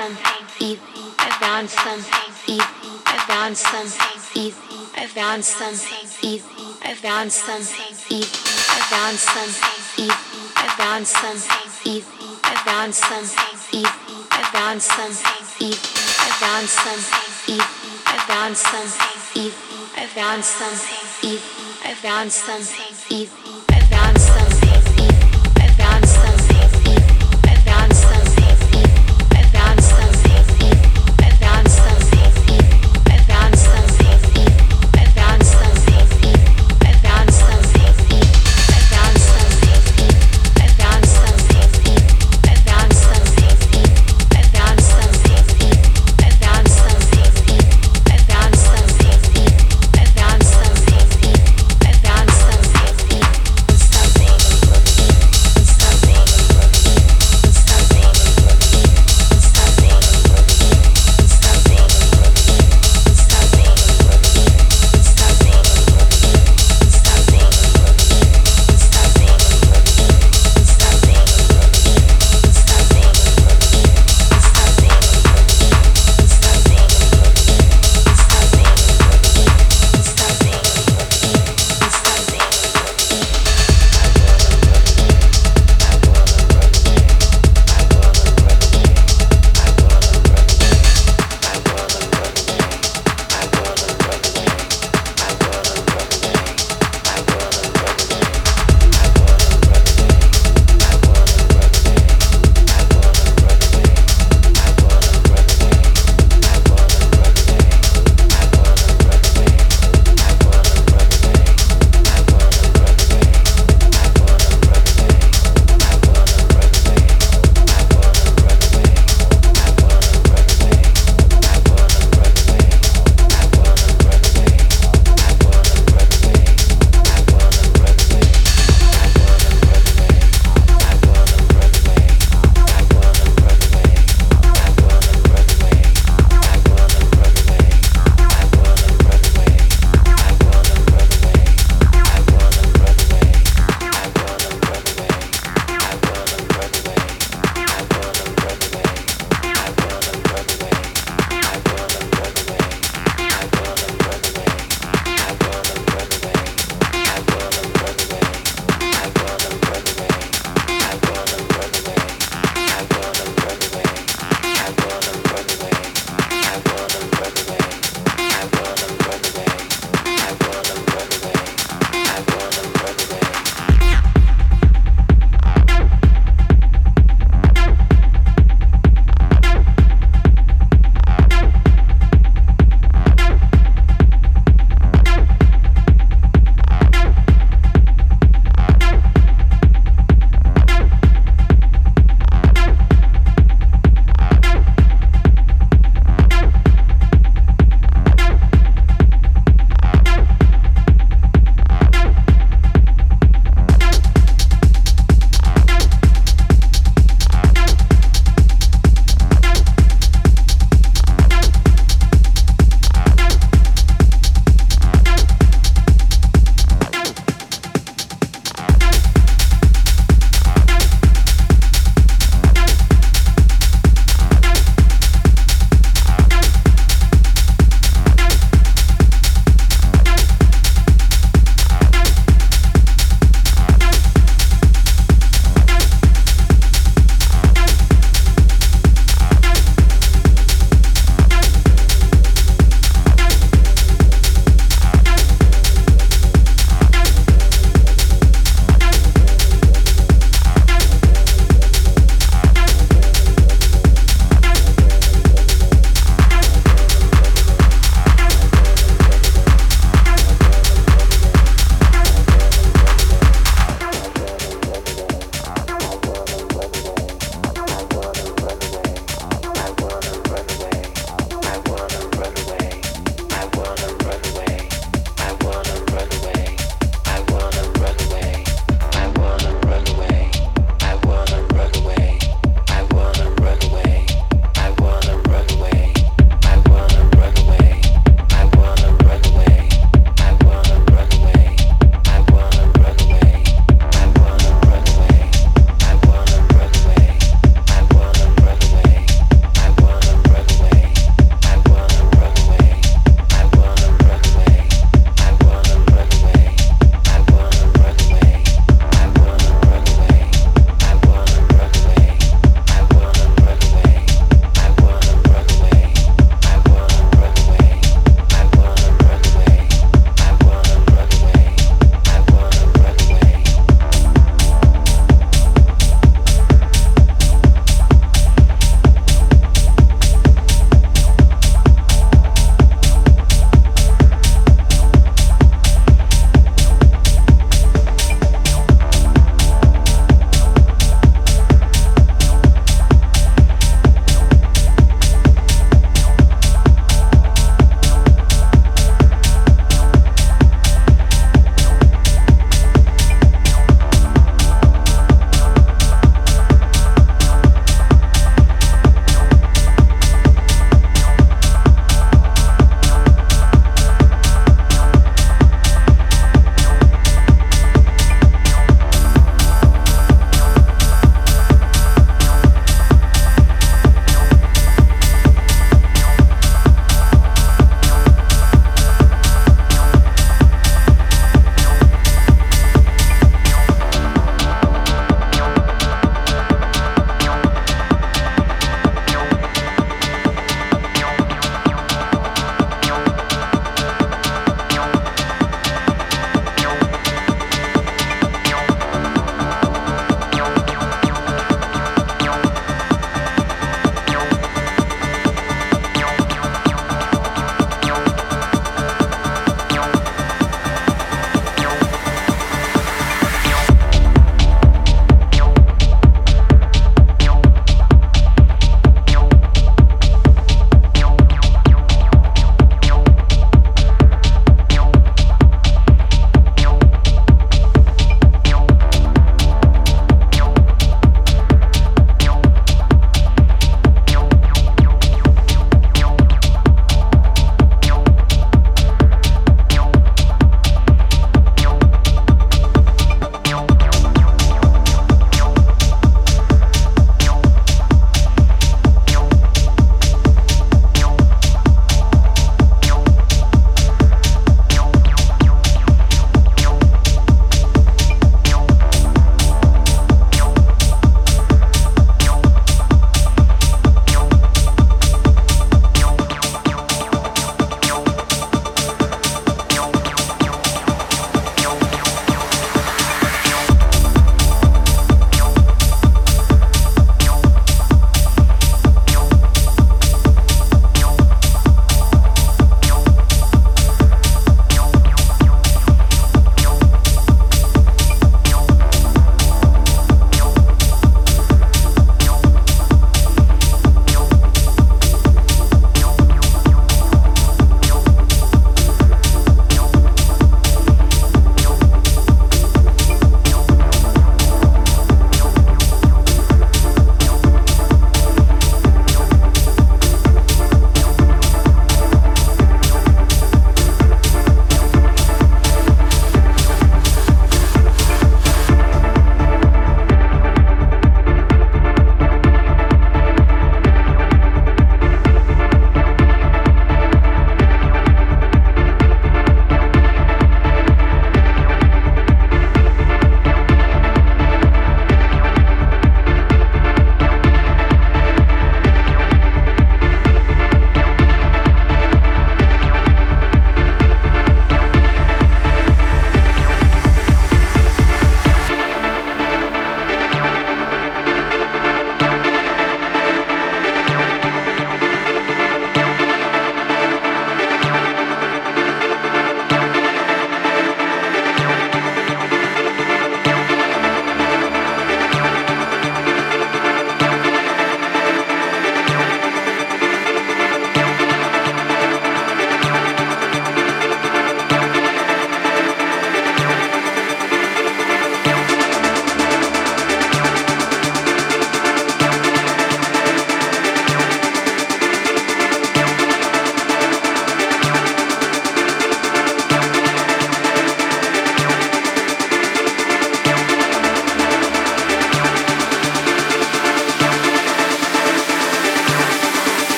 advancem, Eve, eat Eve, advancem, eat advancem, Eve,